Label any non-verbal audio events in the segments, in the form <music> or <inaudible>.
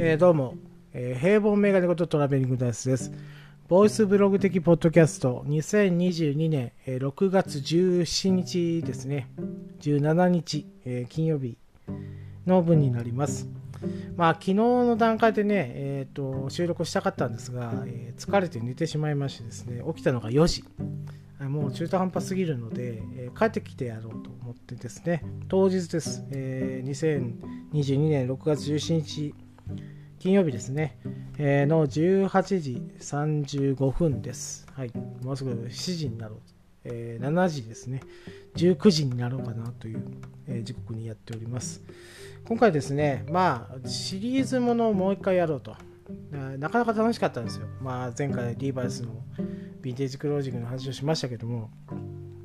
えー、どうも、えー、平凡メガネことトラベリングダイスです。ボイスブログ的ポッドキャスト2022年、えー、6月17日ですね。17日、え、金曜日の分になります。まあ、昨日の段階でね、えーと、収録したかったんですが、え、疲れて寝てしまいましてですね、起きたのが4時。もう中途半端すぎるので、えー、帰ってきてやろうと思ってですね、当日です、えー、2022年6月17日、金曜日ですね、えー、の18時35分です。はい、もうすぐ7時になろう、えー、7時ですね、19時になろうかなという、えー、時刻にやっております。今回ですね、まあ、シリーズものをもう一回やろうと。なかなか楽しかったんですよ。まあ、前回リーバイスのヴィンテージクロージングの話をしましたけども、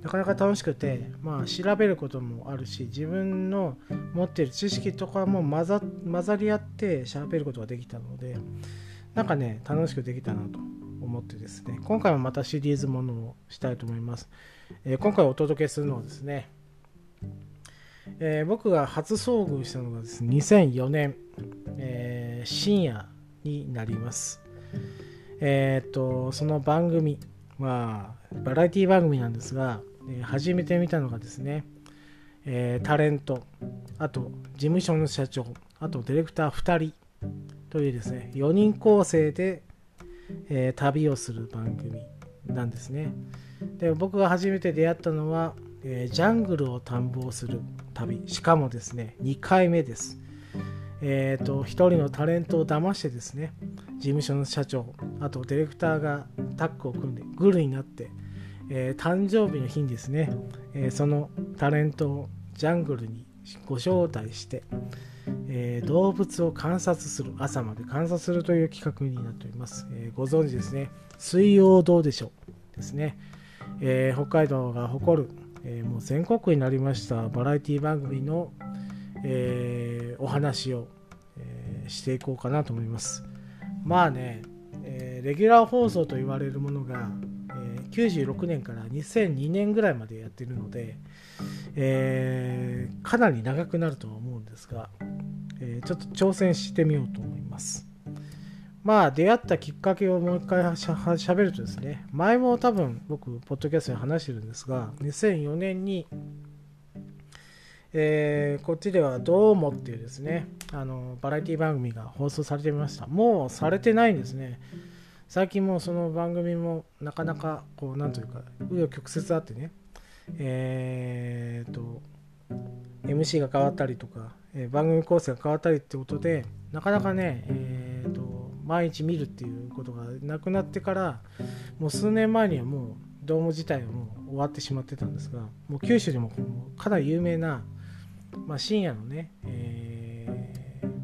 なかなか楽しくて、まあ、調べることもあるし、自分の持っている知識とかも混ざ混ざり合って喋ることができたので、なんかね、楽しくできたなと思ってですね、今回もまたシリーズものをしたいと思います。えー、今回お届けするのはですね、えー、僕が初遭遇したのがですね、2004年、えー、深夜になります。えっ、と、その番組は、バラエティ番組なんですが、え、初めて見たのがですね、えー、タレント、あと事務所の社長、あとディレクター2人というですね、4人構成で、えー、旅をする番組なんですね。で僕が初めて出会ったのは、えジャングルを探訪する旅、しかもですね、2回目です。えーと、1人のタレントを騙してですね事務所の社長あとディレクターがタッグを組んでグルになって、えー、誕生日の日にですね、えー、そのタレントをジャングルにご招待して、えー、動物を観察する朝まで観察するという企画になっております、えご存知ですね。水曜どうでしょうですね、え北海道が誇る、えもう全国になりましたバラエティ番組のえ、お話を、え、していこうかなと思います。まあね、え、レギュラー放送と言われるものが、96年から2002年ぐらいまでやってるので、えかなり長くなるとは思うんですが、えちょっと挑戦してみようと思います。まあ出会ったきっかけをもう一回しゃしゃべるとですね、前も多分僕、ポッドキャストで話してるんですが、2004年にえー、こっちではどうもっていうですね、あの、バラエティ番組が放送されてみました。もうされてないんですね。最近もその番組もなかなか、こう、なんというか、紆余曲折あってね、えーと、MC が変わったりとか、え、番組構成が変わったりってことで、なかなかね、えーと、毎日見るっていうことがなくなってから、もう数年前にはもう、ドーム自体はもう終わってしまってたんですが、もう九州でもかなり有名なまあ、深夜のね、え、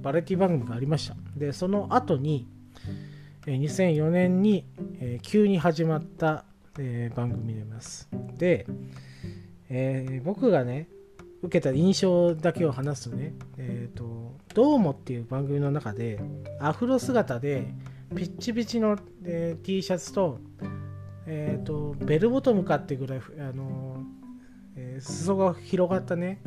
バラエティ番組がありました。で、その後に、2004年に、え、急に始まった、え、番組でます。で、えー、僕がね、受けた印象だけを話すとね、えっ、ー、と、どうもっていう番組の中で、アフロ姿で、ピッチピチの、えー、T シャツと、えっ、ー、と、ベルボトムかってぐらい、あのえー、裾が広がったね、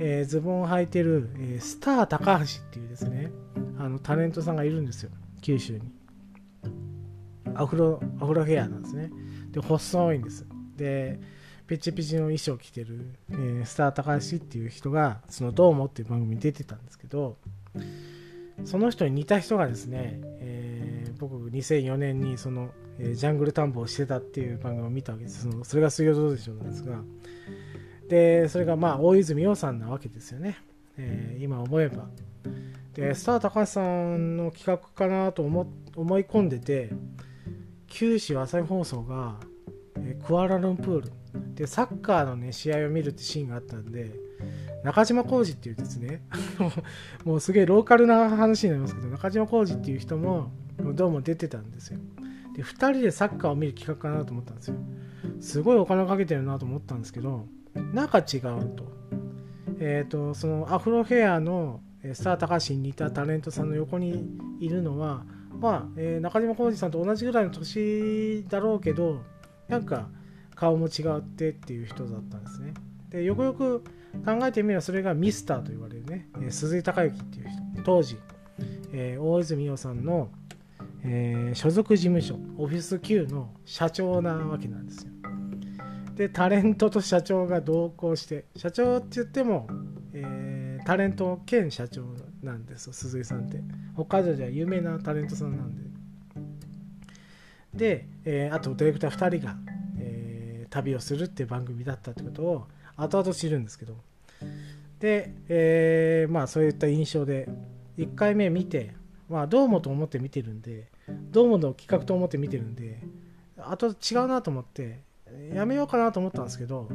えー、ズボンを履いてる、えー、スター高橋っていうですねあのタレントさんがいるんですよ九州にアフロアフロヘアなんですねで細いんですでペチペチの衣装着てる、えー、スター高橋っていう人がその「どうも」っていう番組に出てたんですけどその人に似た人がですね、えー、僕2004年にその、えー、ジャングル探訪をしてたっていう番組を見たわけですそのそれが水曜どうでしょうなんですがで、それがまあ、大泉洋さんなわけですよね。えー、今思えば。で、スター高橋さんの企画かなと思思い込んでて、九州朝日放送が、え、クアラルンプールで、サッカーのね、試合を見るってシーンがあったんで、中島浩二っていうですね、<laughs> もうすげえローカルな話になりますけど、中島浩二っていう人も、どうも出てたんですよ。で、2人でサッカーを見る企画かなと思ったんですよ。すごいお金かけてるなと思ったんですけど、なんか違うと。えっ、ー、と、そのアフロヘアのスター高橋に似たタレントさんの横にいるのは、まあ、えー、中島浩二さんと同じぐらいの年だろうけど、なんか顔も違ってっていう人だったんですね。で、よくよく考えてみればそれがミスターと言われるね、えー、鈴井孝之っていう人。当時、えー、大泉洋さんの、えー、所属事務所オフィス Q の社長なわけなんですよでタレントと社長が同行して社長って言っても、えー、タレント兼社長なんですよ鈴井さんって北海道では有名なタレントさんなんで。で、えー、あとディレクター2人が、えー、旅をするっていう番組だったってことを後々知るんですけど。で、えー、まあそういった印象で1回目見てまあどうもと思って見てるんでどうもの企画と思って見てるんであと違うなと思ってやめようかなと思ったんですけど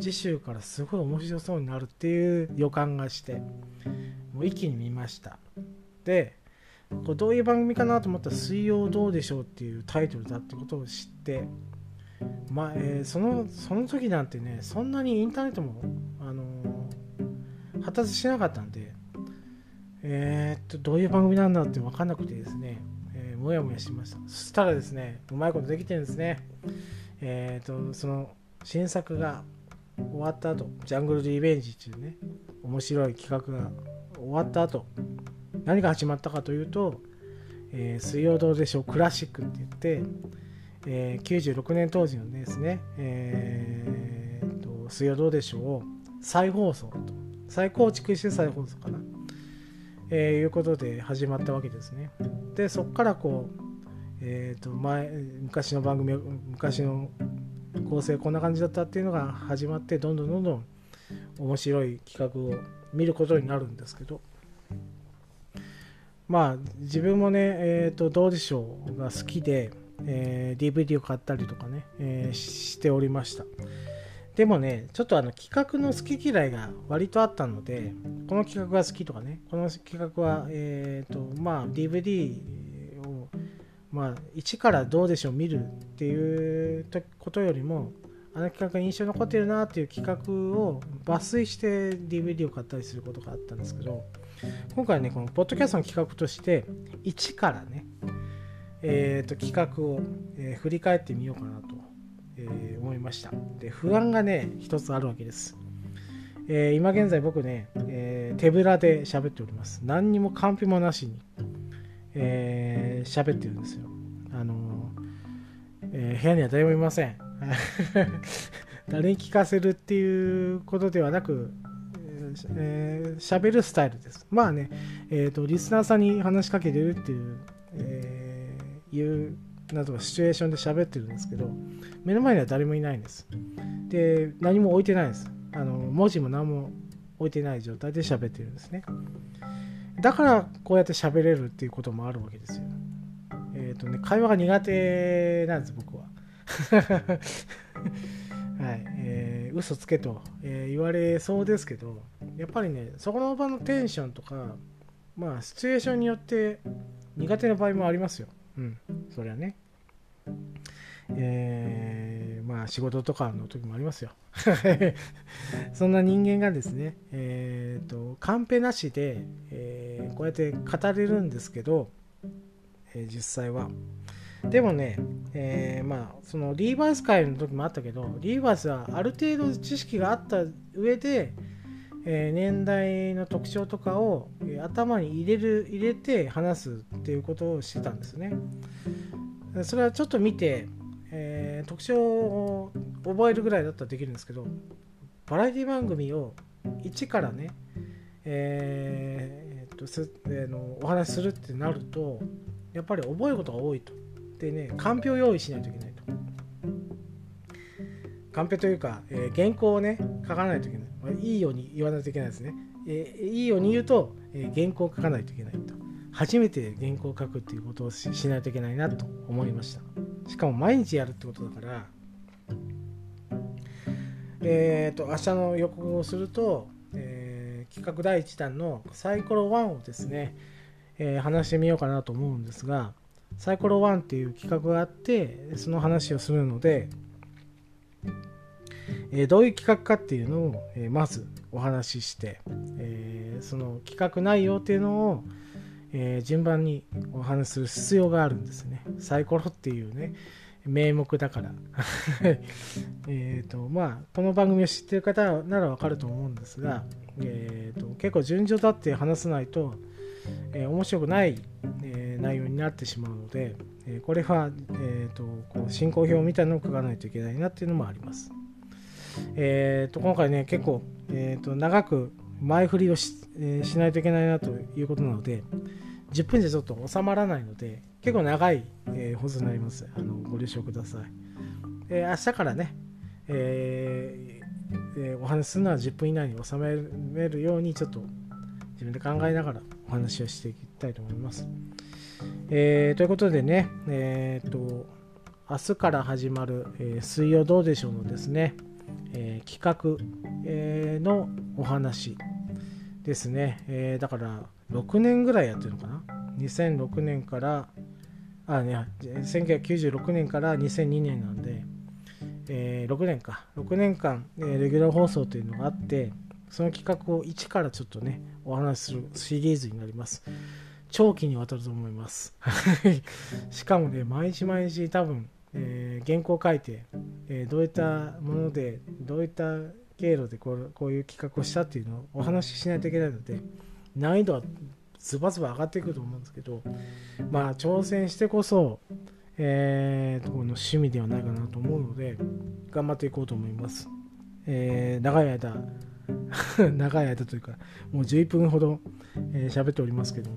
次週からすごい面白そうになるっていう予感がしてもう一気に見ました。でこれどういう番組かなと思ったら「水曜どうでしょう」っていうタイトルだってことを知ってまあえー、そのその時なんてねそんなにインターネットも、あのー、発達しなかったんでえー、っとどういう番組なんだって分かんなくてですね、えー、もやもやしました。そしたらですねうまいことできてるんですね。えっとその新作が終わった後ジャングルリベンジっていうね面白い企画が終わった後何が始まったかというと「えー、水曜どうでしょうクラシック」って言って、えー、96年当時のですね、えーと、水曜どうでしょうを再放送と再構築して再放送かな、えー、いうことで始まったわけですね。でそこからこうえーと前昔の番組昔の構成こんな感じだったっていうのが始まってどんどんどんどん面白い企画を見ることになるんですけどまあ自分もね、えーと、どうでしょうが好きで、えー、DVD を買ったりとかね、えー、しておりました。でもねちょっとあの企画の好き嫌いが割とあったのでこの企画が好きとかねこの企画は、えーとまあ、DVD をまあ、一からどうでしょう見るっていうことよりもあの企画が印象に残ってるなっていう企画を抜粋して DVD を買ったりすることがあったんですけど今回ねこのポッドキャストの企画として1からね、えー、と企画を、えー、振り返ってみようかなと、えー、思いましたで不安がね一つあるわけです、えー、今現在僕ね、えー、手ぶらで喋っております何にもカンペもなしにえー、喋ってるんですよ。あのえー、部屋には誰もいません。<laughs> 誰に聞かせるっていうことではなく、えー、喋るスタイルです。まあね、えーと、リスナーさんに話しかけてるっていう、えー、いうなどシチュエーションで喋ってるんですけど、目の前には誰もいないんです。で、何も置いてないです。あの文字も何も置いてない状態で喋ってるんですね。だからこうやって喋れるっていうこともあるわけですよ。えっ、ー、とね、会話が苦手なんです、僕は。<laughs> はい、えー、嘘つけと、えー、言われそうですけど、やっぱりね、そこの場のテンションとか、まあ、シチュエーションによって苦手な場合もありますよ。うん、そりゃね。えー、まあ仕事とかの時もありますよ。<laughs> そんな人間がですね、えーと、カンペなしで、えー、こうやって語れるんですけど、えー、実際は。でもね、えー、まあそのリーバース会の時もあったけどリーバースはある程度知識があった上で、えー、年代の特徴とかを、えー、頭に入れる入れて話すっていうことをしてたんですね。それはちょっと見てえー、特徴を覚えるぐらいだったらできるんですけどバラエティ番組を1からね、えー、っとす、えー、のお話しするってなるとやっぱり覚えることが多いと。でねカンペを用意しないといけないと。カンペというか、えー、原稿をね書かないといけない、いいように言わないといけないですね、えー、いいように言うと、えー、原稿を書かないといけないと。初めて原稿を書くっていうことをしないといけないなと思いました。しかも毎日やるってことだからえっ、ー、と明日の予告をすると、えー、企画第1弾のサイコロ1をですね、えー、話してみようかなと思うんですがサイコロ1っていう企画があってその話をするので、えどういう企画かっていうのを、えまずお話しして、えその企画内容っていうのを、え、順番にお話しする必要があるんですね。サイコロっていうね、名目だから。<laughs> えっと、まあ、この番組を知ってる方ならわかると思うんですが、えーと、結構順序立って話さないと、えー、面白くない、えー、内容になってしまうので、えこれは、えーと、こう進行表みたいなのを書かないといけないなっていうのもあります。えーと、今回ね結構、えーと、長く前振りをし,、えしないといけないなということなので10分じゃちょっと収まらないので結構長い、え放送になります。あのご了承ください。え明日からね、ええー、お話するのは10分以内に収めるようにちょっと自分で考えながらお話をしていきたいと思います。えー、ということでね、えー、と明日から始まる、えー、水曜どうでしょうのですね、え企画、えのお話ですね、えだから6年ぐらいやってるのかな？2006年からあね1996年から2002年なんでえー、6年か。6年間、えー、レギュラー放送というのがあってその企画を一からちょっとねお話しするシリーズになります。長期にわたると思います。しかもね毎日毎日多分、えー、原稿を書いて、えどういったものでどういった経路でこうこういう企画をしたっていうのをお話ししないといけないので難易度はズバズバ上がっていくと思うんですけどまあ挑戦してこそえー、この趣味ではないかなと思うので頑張っていこうと思います、えー、長い間 <laughs> 長い間というかもう11分ほど喋、えー、っておりますけども、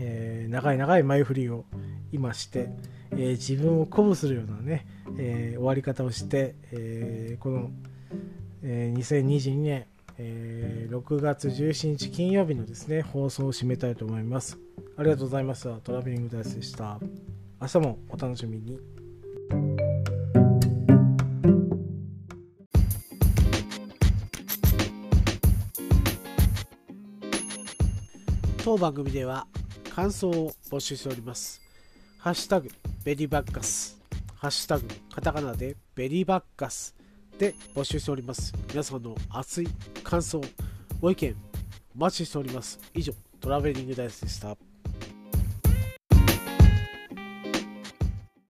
えー、長い長い前振りを今して、えー、自分を鼓舞するようなね、えー、終わり方をして、えー、この、えー、2022年、えー、6月17日金曜日のですね放送を締めたいと思いますありがとうございましたトラベリングダイスでした明日もお楽しみに。当番組では感想を募集しております。ハッシュタグベリーバッカス、ハッシュタグカタカナでベリーバッカスで募集しております。皆さんの熱い感想、ご意見お待ちしております。以上、トラベリングダイスでした。